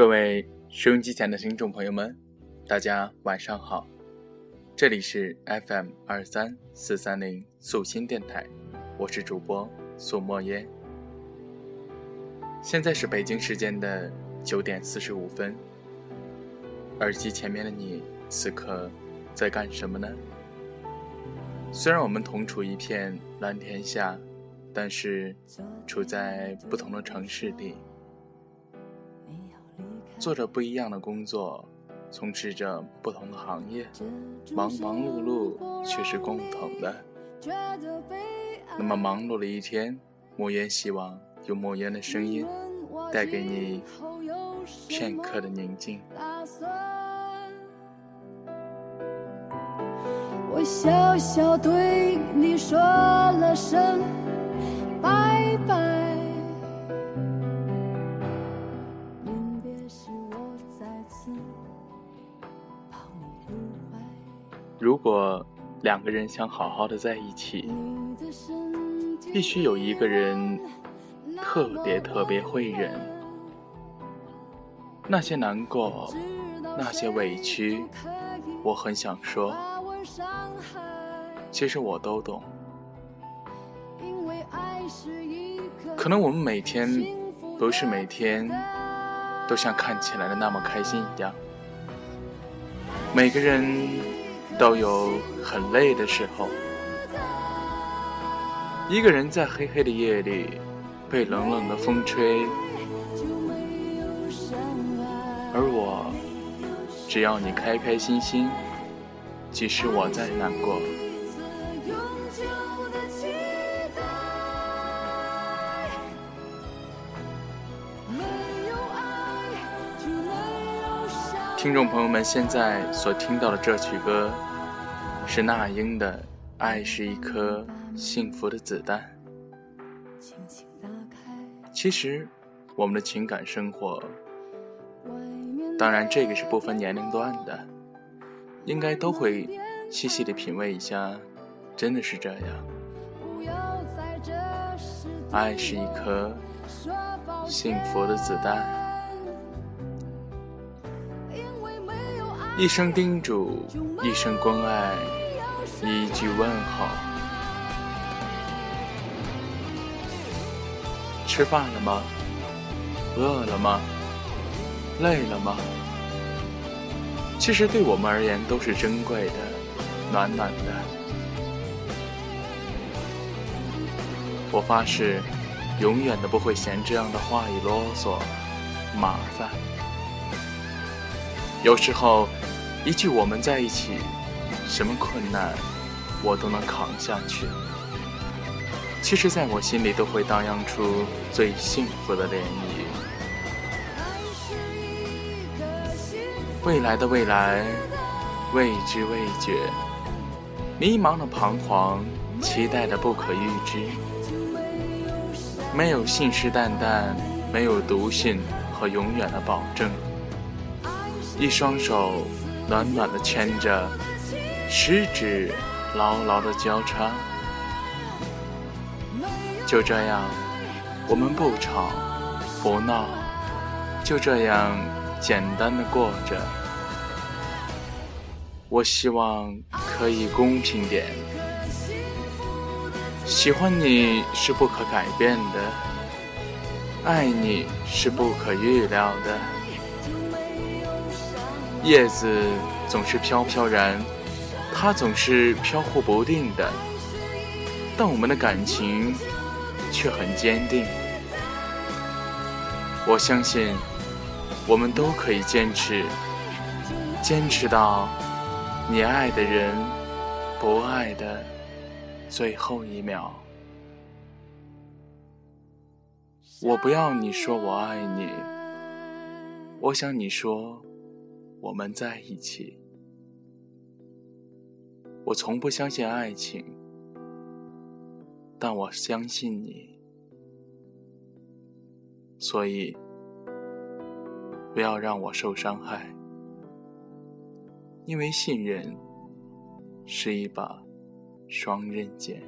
各位收音机前的听众朋友们，大家晚上好，这里是 FM 二三四三零素心电台，我是主播素墨烟。现在是北京时间的九点四十五分，耳机前面的你此刻在干什么呢？虽然我们同处一片蓝天下，但是处在不同的城市里。做着不一样的工作，从事着不同的行业，忙忙碌碌却是共同的。那么忙碌了一天，莫言希望用莫言的声音带给你片刻的宁静。我小小对你说了声拜拜。如果两个人想好好的在一起，必须有一个人特别特别会忍。那些难过，那些委屈，我很想说，其实我都懂。可能我们每天不是每天都像看起来的那么开心一样，每个人。都有很累的时候，一个人在黑黑的夜里被冷冷的风吹，而我只要你开开心心，即使我再难过。听众朋友们，现在所听到的这曲歌。是那英的《爱是一颗幸福的子弹》。其实，我们的情感生活，当然这个是不分年龄段的，应该都会细细的品味一下。真的是这样，爱是一颗幸福的子弹，一声叮嘱，一声关爱。一句问候，吃饭了吗？饿了吗？累了吗？其实对我们而言都是珍贵的，暖暖的。我发誓，永远都不会嫌这样的话语啰嗦、麻烦。有时候，一句“我们在一起”。什么困难，我都能扛下去。其实，在我心里都会荡漾出最幸福的涟漪。未来的未来，未知未觉，迷茫的彷徨，期待的不可预知。没有信誓旦旦，没有笃信和永远的保证。一双手暖暖的牵着。十指牢牢的交叉，就这样，我们不吵不闹，就这样简单的过着。我希望可以公平点，喜欢你是不可改变的，爱你是不可预料的。叶子总是飘飘然。它总是飘忽不定的，但我们的感情却很坚定。我相信，我们都可以坚持，坚持到你爱的人不爱的最后一秒。我不要你说我爱你，我想你说我们在一起。我从不相信爱情，但我相信你，所以不要让我受伤害，因为信任是一把双刃剑。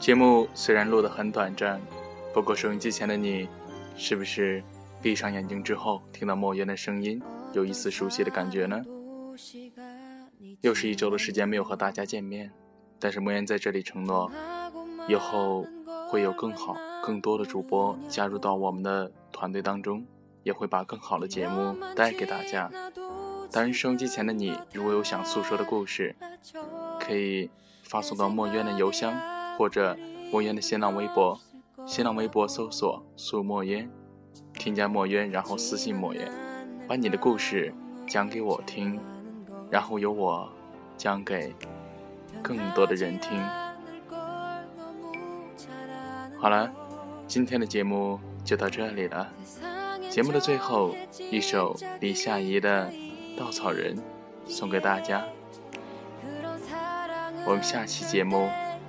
节目虽然录得很短暂，不过收音机前的你，是不是闭上眼睛之后听到莫言的声音，有一丝熟悉的感觉呢？又是一周的时间没有和大家见面，但是莫言在这里承诺，以后会有更好、更多的主播加入到我们的团队当中，也会把更好的节目带给大家。当然，收音机前的你，如果有想诉说的故事，可以发送到墨渊的邮箱，或者墨渊的新浪微博。新浪微博搜索“苏墨渊”，添加墨渊，然后私信墨渊，把你的故事讲给我听，然后由我讲给更多的人听。好了，今天的节目就到这里了。节目的最后，一首李夏怡的。稻草人送给大家，我们下期节目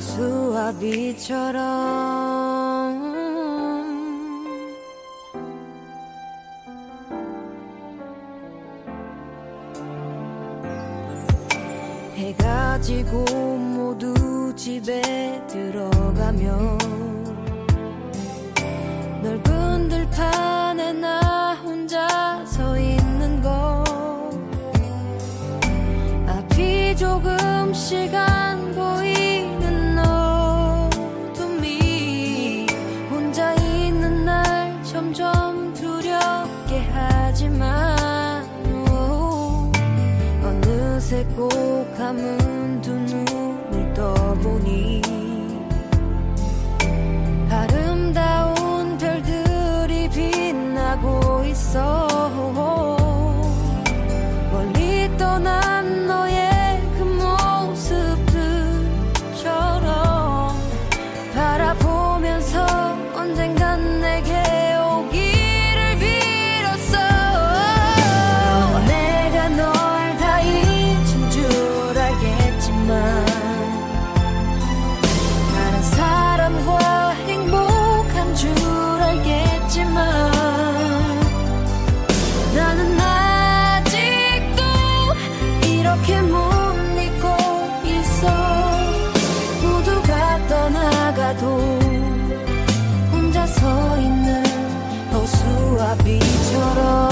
여수와 비처럼. 해가 지고 모두 집에 들어가면 넓은 들판에 나 혼자 서 있는 거 조금씩 하지만 오, 어느새 꼭 감은 I be total?